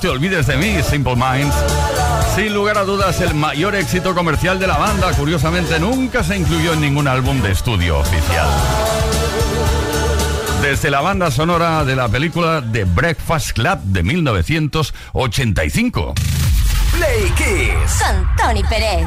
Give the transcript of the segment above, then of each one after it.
Te olvides de mí, Simple Minds. Sin lugar a dudas, el mayor éxito comercial de la banda, curiosamente, nunca se incluyó en ningún álbum de estudio oficial. Desde la banda sonora de la película The Breakfast Club de 1985. Play Kiss. Con Tony Pérez.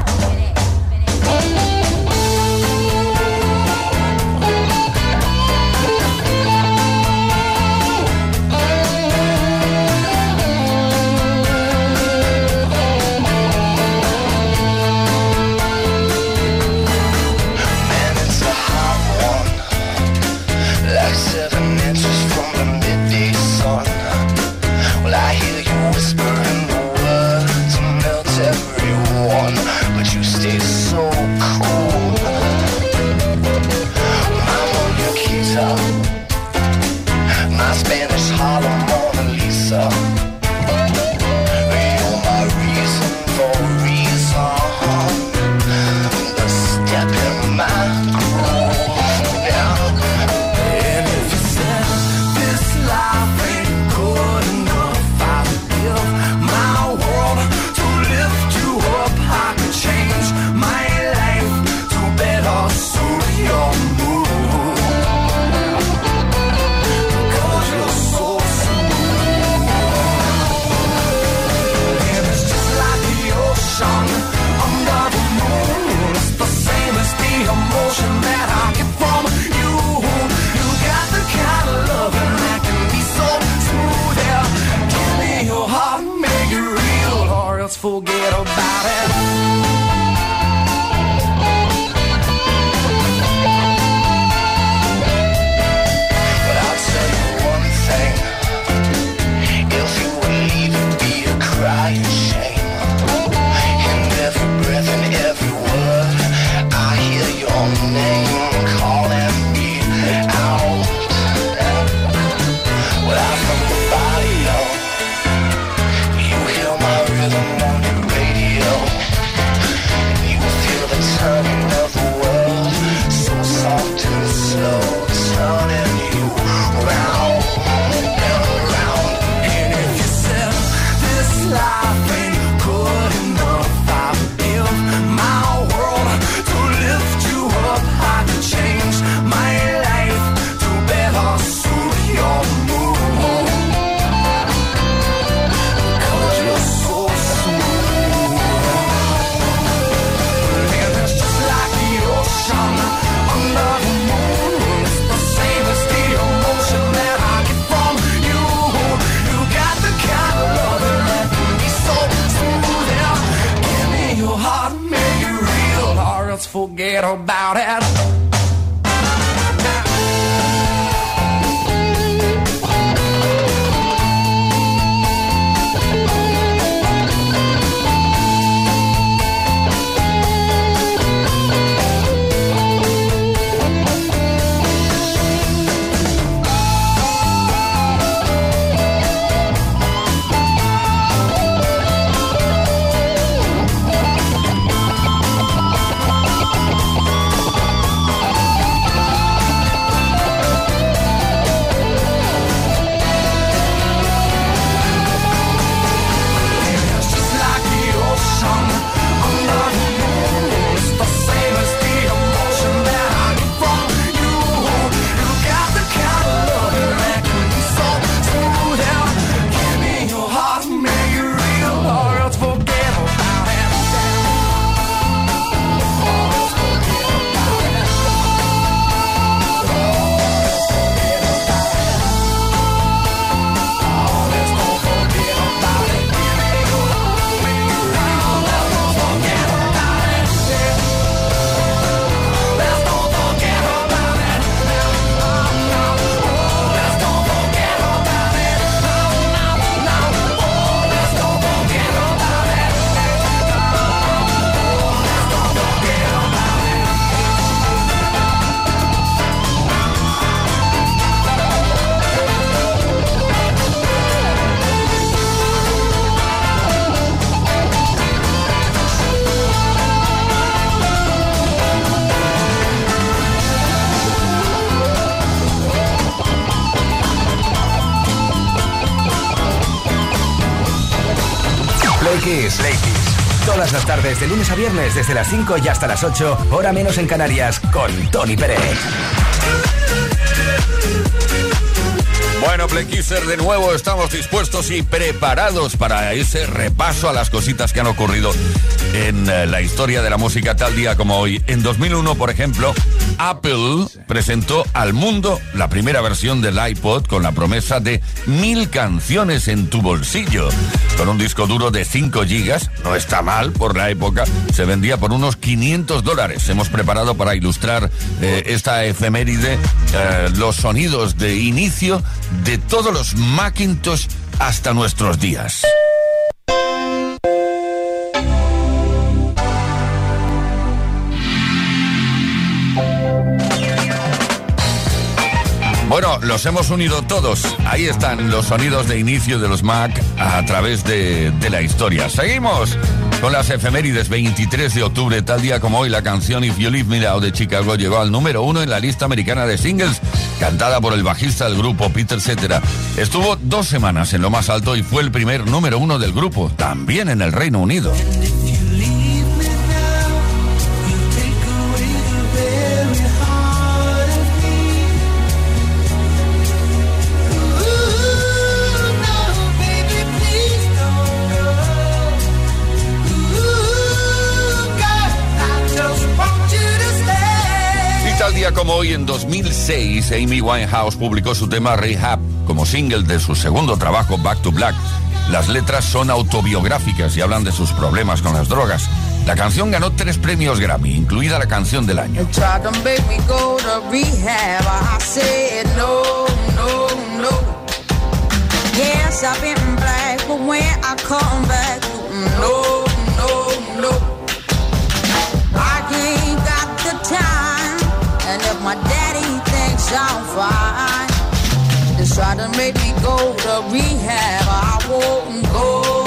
De lunes a viernes, desde las 5 y hasta las 8, hora menos en Canarias, con Tony Pérez. Bueno, Playkisser, de nuevo estamos dispuestos y preparados para ese repaso a las cositas que han ocurrido en eh, la historia de la música tal día como hoy. En 2001, por ejemplo, Apple presentó al mundo la primera versión del iPod con la promesa de mil canciones en tu bolsillo. Con un disco duro de 5 gigas, no está mal por la época, se vendía por unos 500 dólares. Hemos preparado para ilustrar eh, esta efeméride eh, los sonidos de inicio de todos los Macintosh hasta nuestros días. Bueno, los hemos unido todos. Ahí están los sonidos de inicio de los Mac a través de, la historia. Seguimos con las efemérides. 23 de octubre, tal día como hoy, la canción If You Leave Me Now de Chicago llegó al número uno en la lista americana de singles, cantada por el bajista del grupo Peter Cetera. Estuvo dos semanas en lo más alto y fue el primer número uno del grupo, también en el Reino Unido. Como hoy, en 2006, Amy Winehouse publicó su tema Rehab como single de su segundo trabajo, Back to Black. Las letras son autobiográficas y hablan de sus problemas con las drogas. La canción ganó tres premios Grammy, incluida la canción del año. I'm fine. Just try to make me go to rehab. I won't go.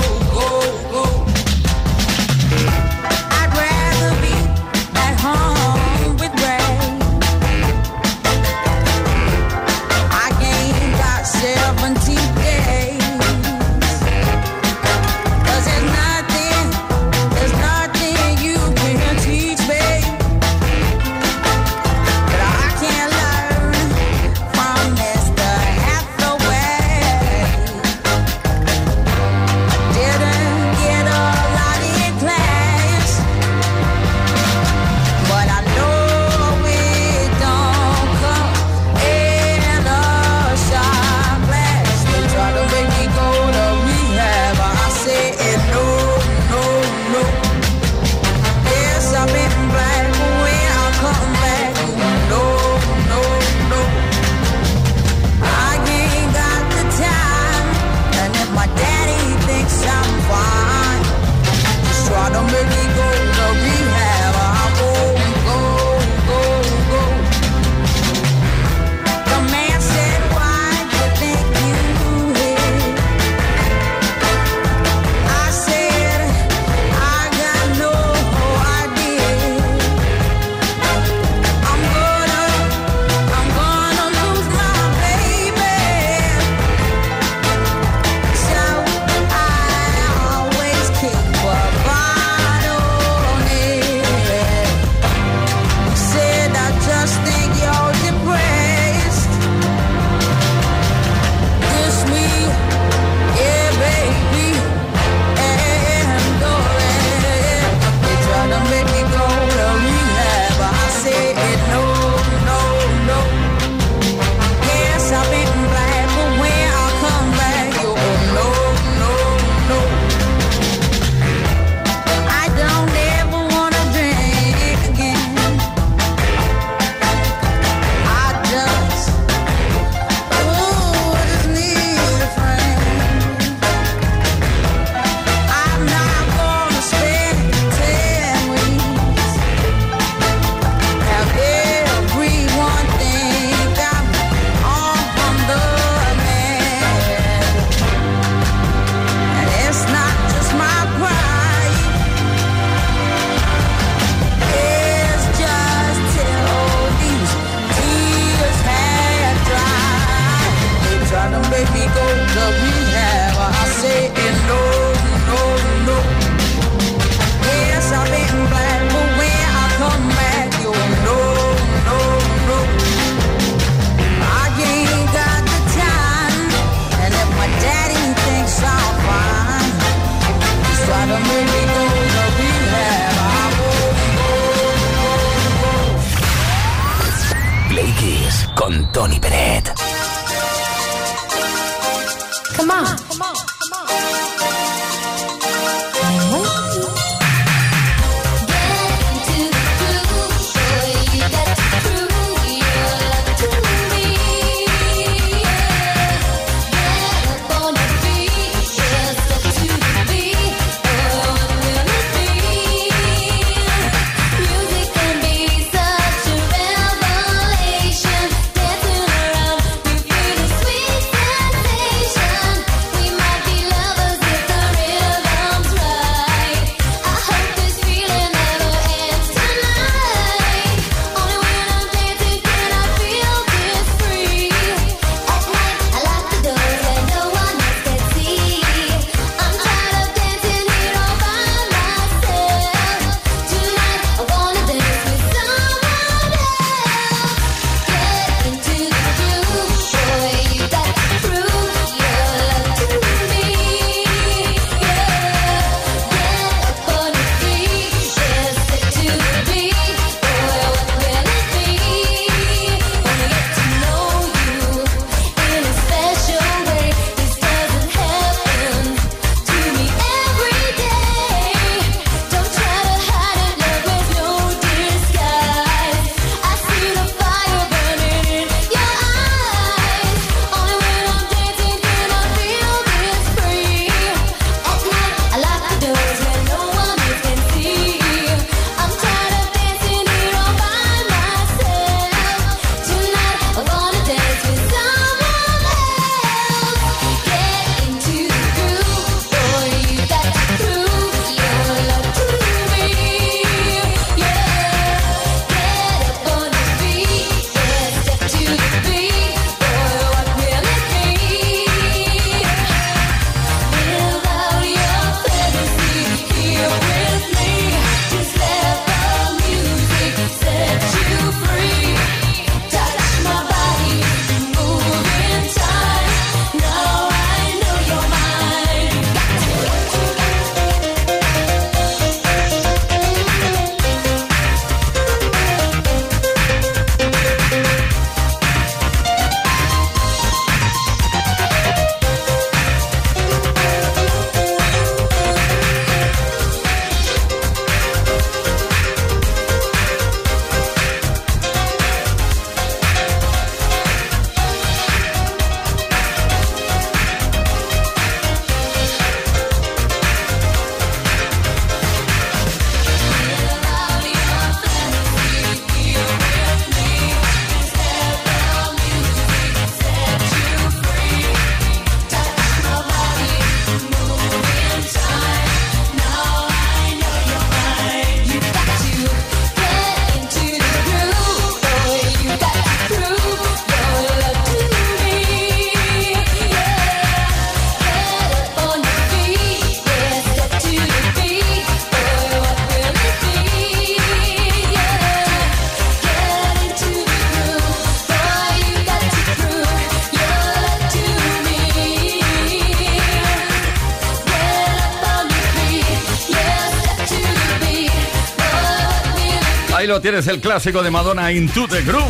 Tienes, el clásico de Madonna Into the Groove.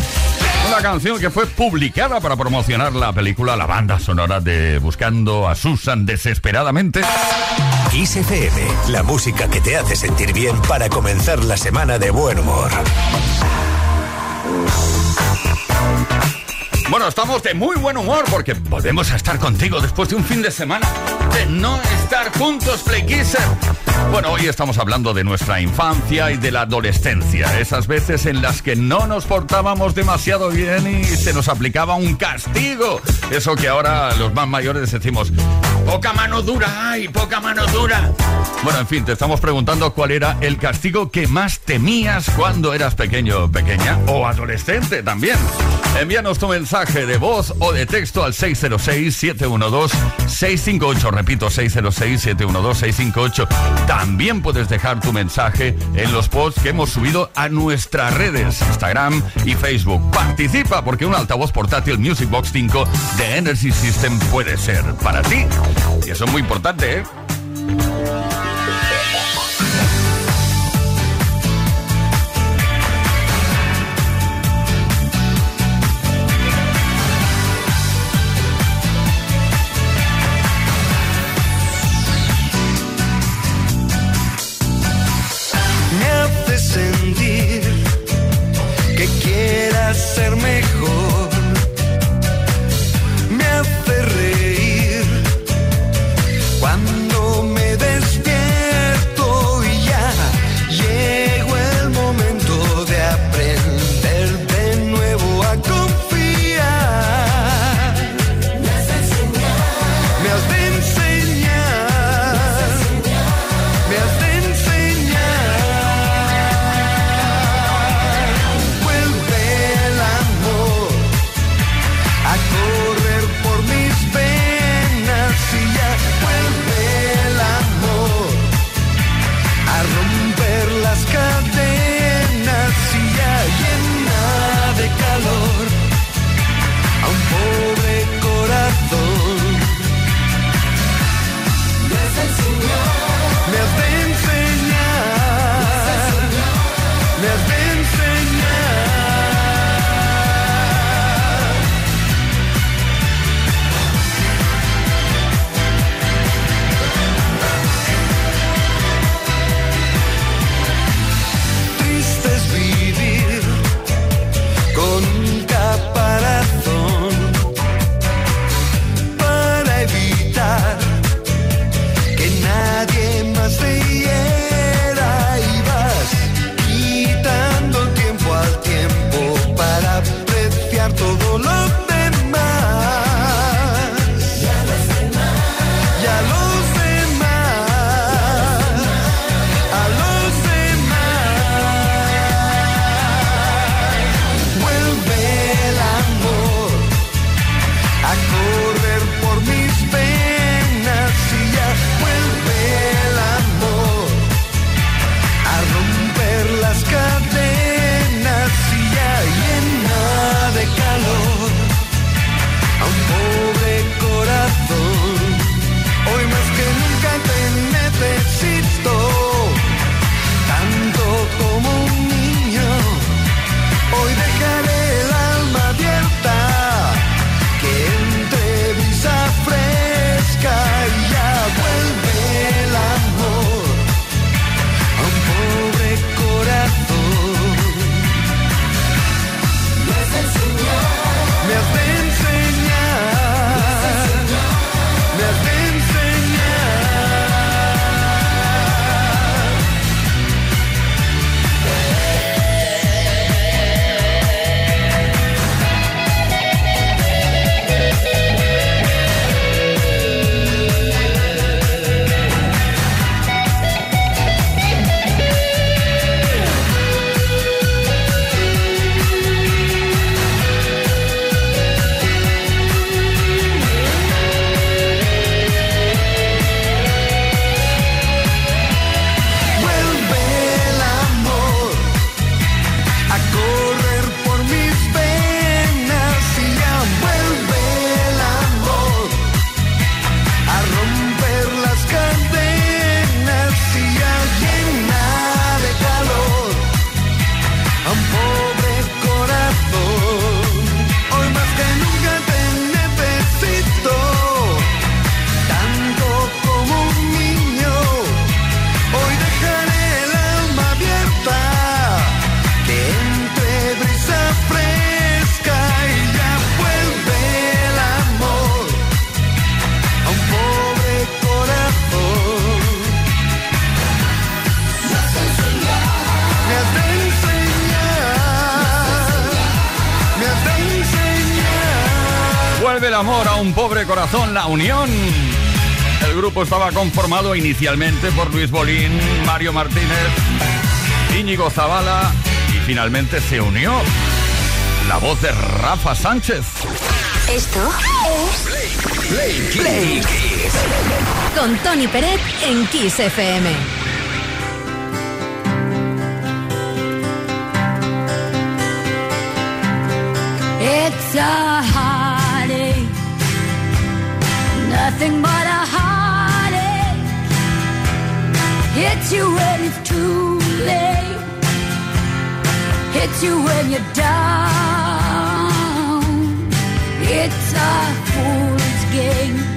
Una canción que fue publicada para promocionar la película, la banda sonora de Buscando a Susan desesperadamente. Kiss la música que te hace sentir bien para comenzar la semana de buen humor. Bueno, estamos de muy buen humor porque volvemos a estar contigo después de un fin de semana de no estar juntos, Play bueno, hoy estamos hablando de nuestra infancia y de la adolescencia, esas veces en las que no nos portábamos demasiado bien y se nos aplicaba un castigo. Eso que ahora los más mayores decimos, poca mano dura, ay, poca mano dura. Bueno, en fin, te estamos preguntando cuál era el castigo que más temías cuando eras pequeño, pequeña o adolescente también. Envíanos tu mensaje de voz o de texto al 606-712-658. Repito, 606-712-658. También puedes dejar tu mensaje en los posts que hemos subido a nuestras redes, Instagram y Facebook. Participa porque un altavoz portátil Music Box 5 de Energy System puede ser para ti. Y eso es muy importante, ¿eh? corazón, la unión. El grupo estaba conformado inicialmente por Luis Bolín, Mario Martínez, Íñigo Zavala y finalmente se unió la voz de Rafa Sánchez. Esto es Play, con Tony Pérez en Kiss FM. It's a nothing but a heartache. Hits you when it's too late. Hits you when you're down. It's a fool's game.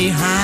behind.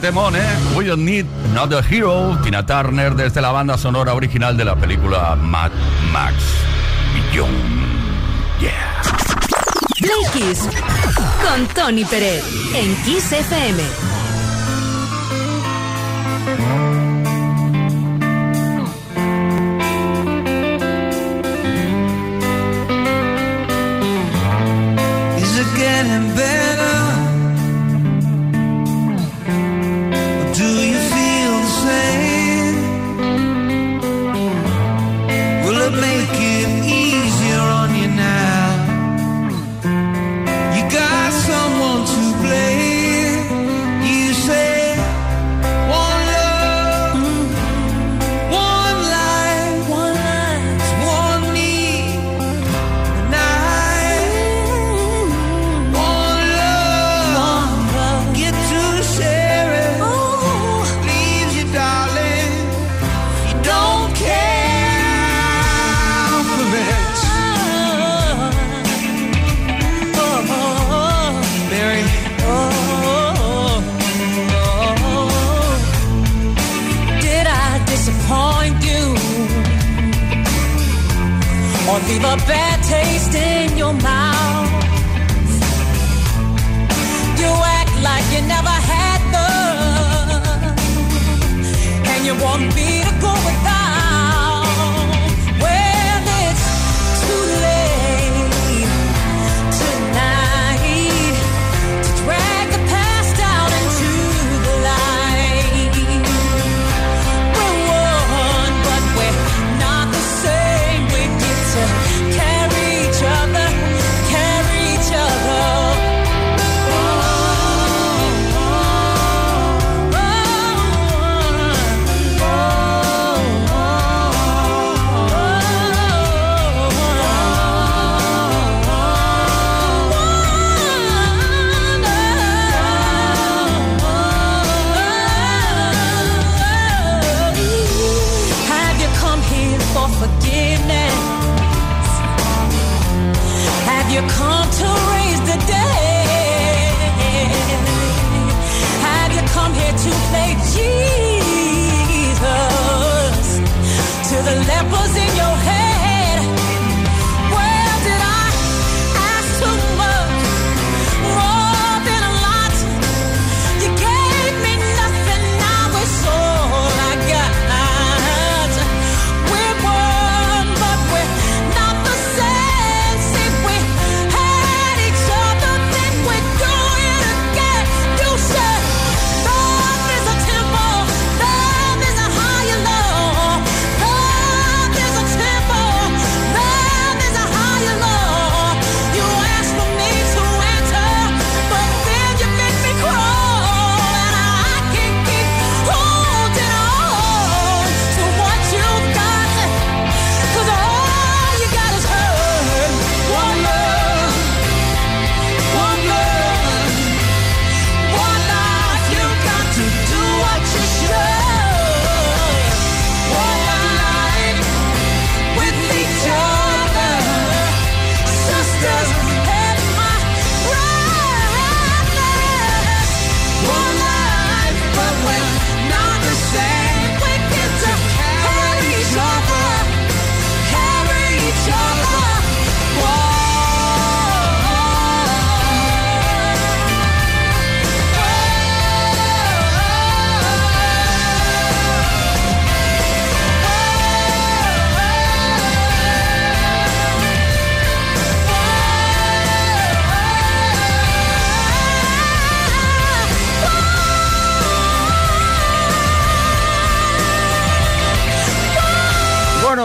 temón, ¿eh? We don't need another hero. Tina Turner desde la banda sonora original de la película Mad Max. Beyond. Yeah. Play Kiss con Tony Pérez en Kiss FM.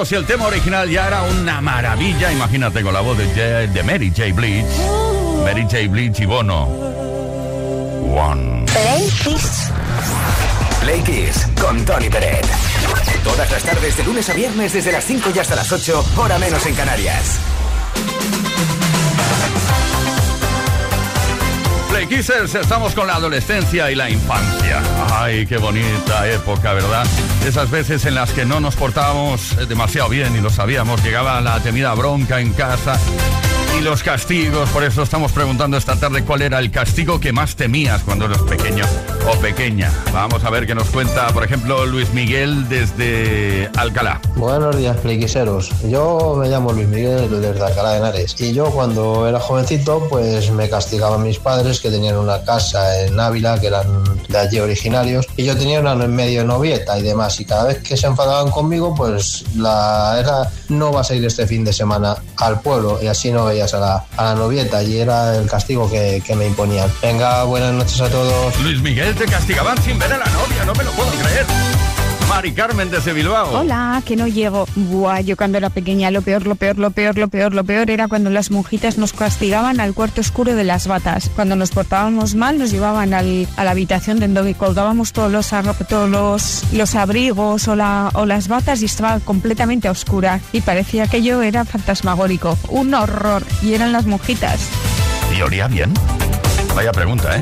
Si el tema original ya era una maravilla, imagínate con la voz de, J- de Mary J. Blige. Mary J. Blige y Bono. One. Play Kiss. Play Kiss con Tony Peret. Todas las tardes de lunes a viernes desde las 5 y hasta las 8, hora menos en Canarias. Play Kissers, estamos con la adolescencia y la infancia. Ay, qué bonita época, ¿verdad? Esas veces en las que no nos portábamos demasiado bien y lo sabíamos, llegaba la temida bronca en casa y los castigos. Por eso estamos preguntando esta tarde cuál era el castigo que más temías cuando eras pequeño o pequeña. Vamos a ver qué nos cuenta, por ejemplo, Luis Miguel desde Alcalá. Buenos días, playquiseros. Yo me llamo Luis Miguel desde Alcalá de Henares. Y yo cuando era jovencito, pues me castigaban mis padres que tenían una casa en Ávila, que eran de allí originarios. Y yo tenía una en medio novieta y demás. Y cada vez que se enfadaban conmigo, pues la era no vas a ir este fin de semana al pueblo. Y así no a la, a la novieta. Y era el castigo que, que me imponían. Venga, buenas noches a todos. Luis Miguel te castigaban sin ver a la novia, no me lo puedo creer. Mari Carmen desde Bilbao. Hola, que no llego. Buah, yo cuando era pequeña lo peor, lo peor, lo peor, lo peor, lo peor era cuando las monjitas nos castigaban al cuarto oscuro de las batas. Cuando nos portábamos mal nos llevaban al- a la habitación de donde colgábamos todos los, arro- todos los, los abrigos o, la- o las batas y estaba completamente a oscura. Y parecía que yo era fantasmagórico. Un horror. Y eran las monjitas. ¿Y olía bien? Vaya pregunta, ¿eh?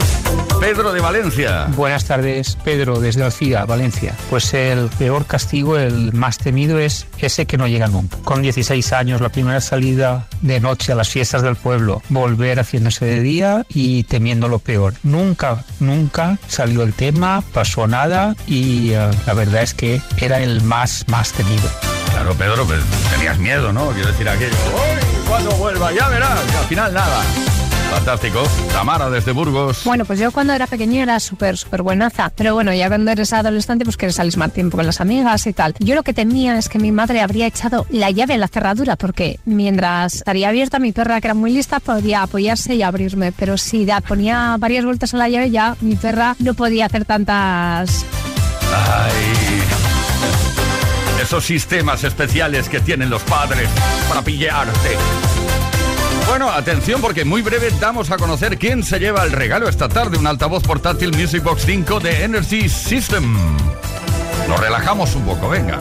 Pedro de Valencia. Buenas tardes, Pedro, desde Alcira, Valencia. Pues el peor castigo, el más temido, es ese que no llega nunca. Con 16 años, la primera salida de noche a las fiestas del pueblo, volver haciéndose de día y temiendo lo peor. Nunca, nunca salió el tema, pasó nada y eh, la verdad es que era el más, más temido. Claro, Pedro, pues tenías miedo, ¿no? Quiero decir aquello. ¡Uy! Cuando vuelva, ya verás. Y al final nada. Fantástico. Tamara desde Burgos. Bueno, pues yo cuando era pequeño era súper, súper buenaza. Pero bueno, ya cuando eres adolescente, pues quieres salir más tiempo con las amigas y tal. Yo lo que temía es que mi madre habría echado la llave en la cerradura, porque mientras estaría abierta, mi perra, que era muy lista, podía apoyarse y abrirme. Pero si da- ponía varias vueltas a la llave, ya mi perra no podía hacer tantas. Ay. Esos sistemas especiales que tienen los padres para pillarte. Bueno, atención porque muy breve damos a conocer quién se lleva el regalo esta tarde, un altavoz portátil Music Box 5 de Energy System. Nos relajamos un poco, venga.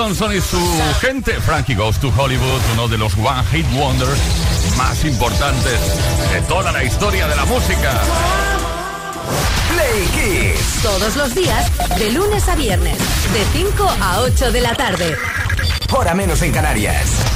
Johnson y su gente. Frankie Goes to Hollywood, uno de los One Hit Wonders más importantes de toda la historia de la música. Play Kiss. Todos los días, de lunes a viernes, de 5 a 8 de la tarde. Hora menos en Canarias.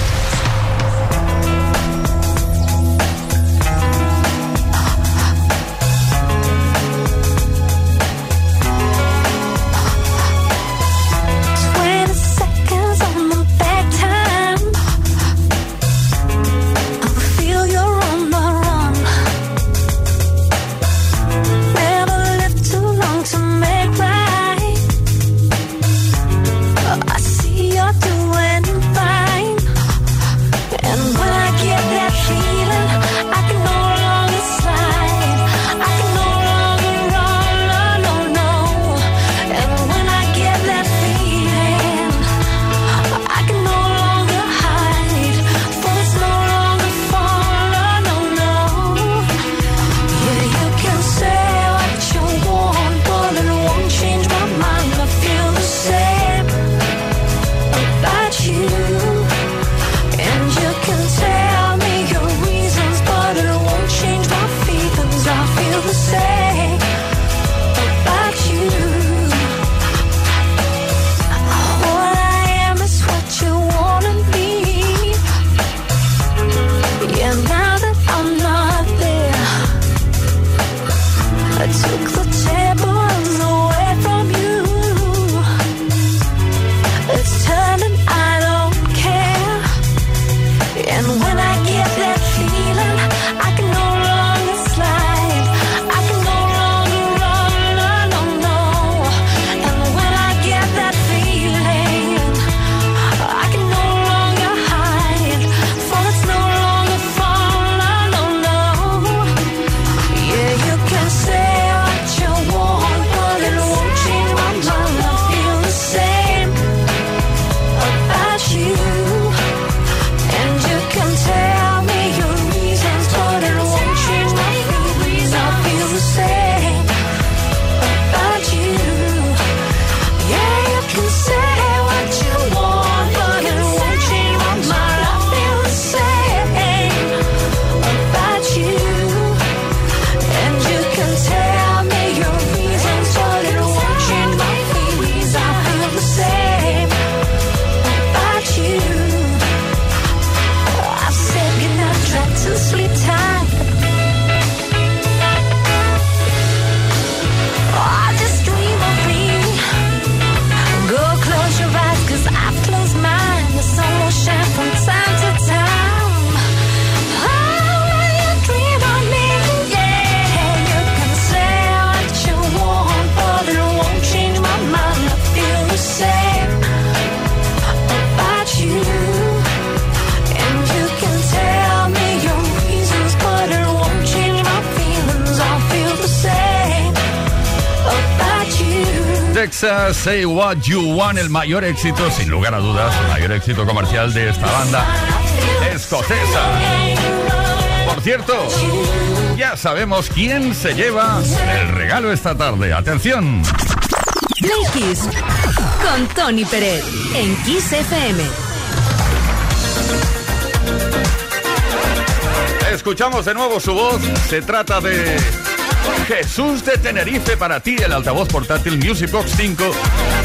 Say What You Want, el mayor éxito, sin lugar a dudas, el mayor éxito comercial de esta banda escocesa. Por cierto, ya sabemos quién se lleva el regalo esta tarde. Atención. Play Kiss con Tony Pérez en Kiss FM. Escuchamos de nuevo su voz. Se trata de Jesús de Tenerife para ti, el altavoz portátil Music Box 5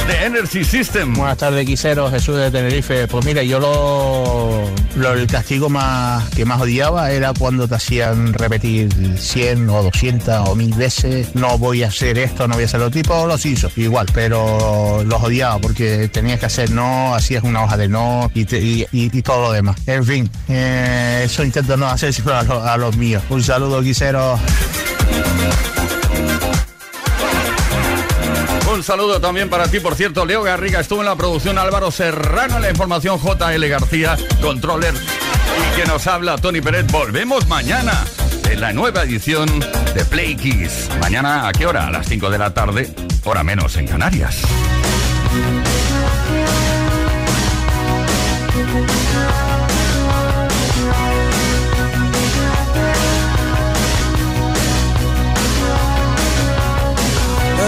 de Energy System. Buenas tardes, Quisero, Jesús de Tenerife. Pues mira, yo lo, lo- el castigo más que más odiaba era cuando te hacían repetir 100 o 200 o 1000 veces, no voy a hacer esto, no voy a hacer lo tipo, los hizo, igual, pero los odiaba porque tenías que hacer no, hacías una hoja de no y, y- y- y todo lo demás. En fin, eh, eso intento no hacer a, a los míos. Un saludo, Quisero. Un saludo también para ti, por cierto, Leo Garriga estuvo en la producción, Álvaro Serrano en la información, JL García, controller, y que nos habla Tony Pérez. Volvemos mañana en la nueva edición de Play Kiss. Mañana, ¿a qué hora? A las 5 de la tarde, hora menos en Canarias.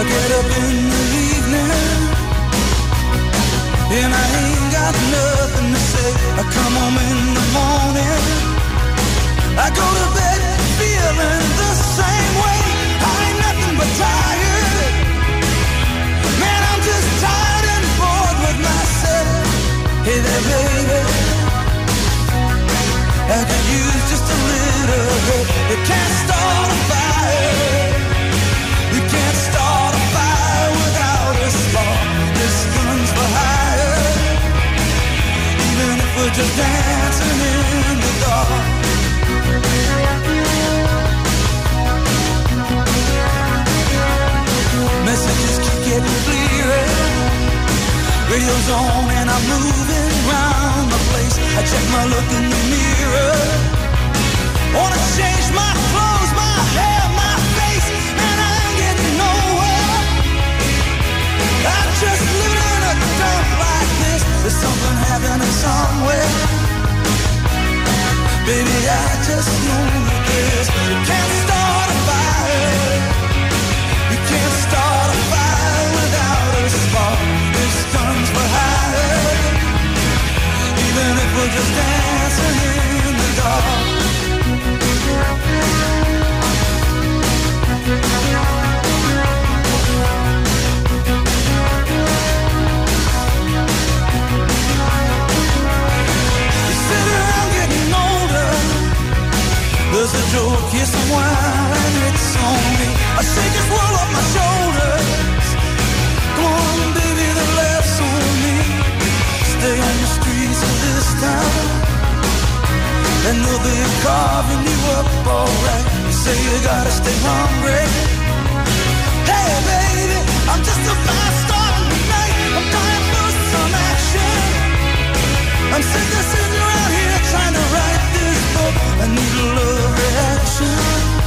Get up in the evening And I ain't got nothing to say. I come home in the morning. I go to bed feeling the same way. I ain't nothing but tired. Man, I'm just tired and bored with myself. Hey there, baby. I could use just a little help. You can't start a fire. Just dancing in the dark. Messages keep getting clearer. Radio's on and I'm the place. I check my look in the mirror. Wanna change my clothes, my hair, my face, and I ain't getting nowhere. I'm There's something happening somewhere. Baby, I just know that there's you can't start a fire. You can't start a fire without a spark. This gun's for hire. Even if we're just dancing in the dark. Joke somewhere, and it's on me. I shake this world off my shoulders. Come on, baby, the laughs on me. Stay on the streets of this town, and they'll be carving you up alright. You say you gotta stay hungry. Hey, baby, I'm just a fast star tonight. I'm dying for some action. I'm sick of sitting around here trying to this. I need a love reaction.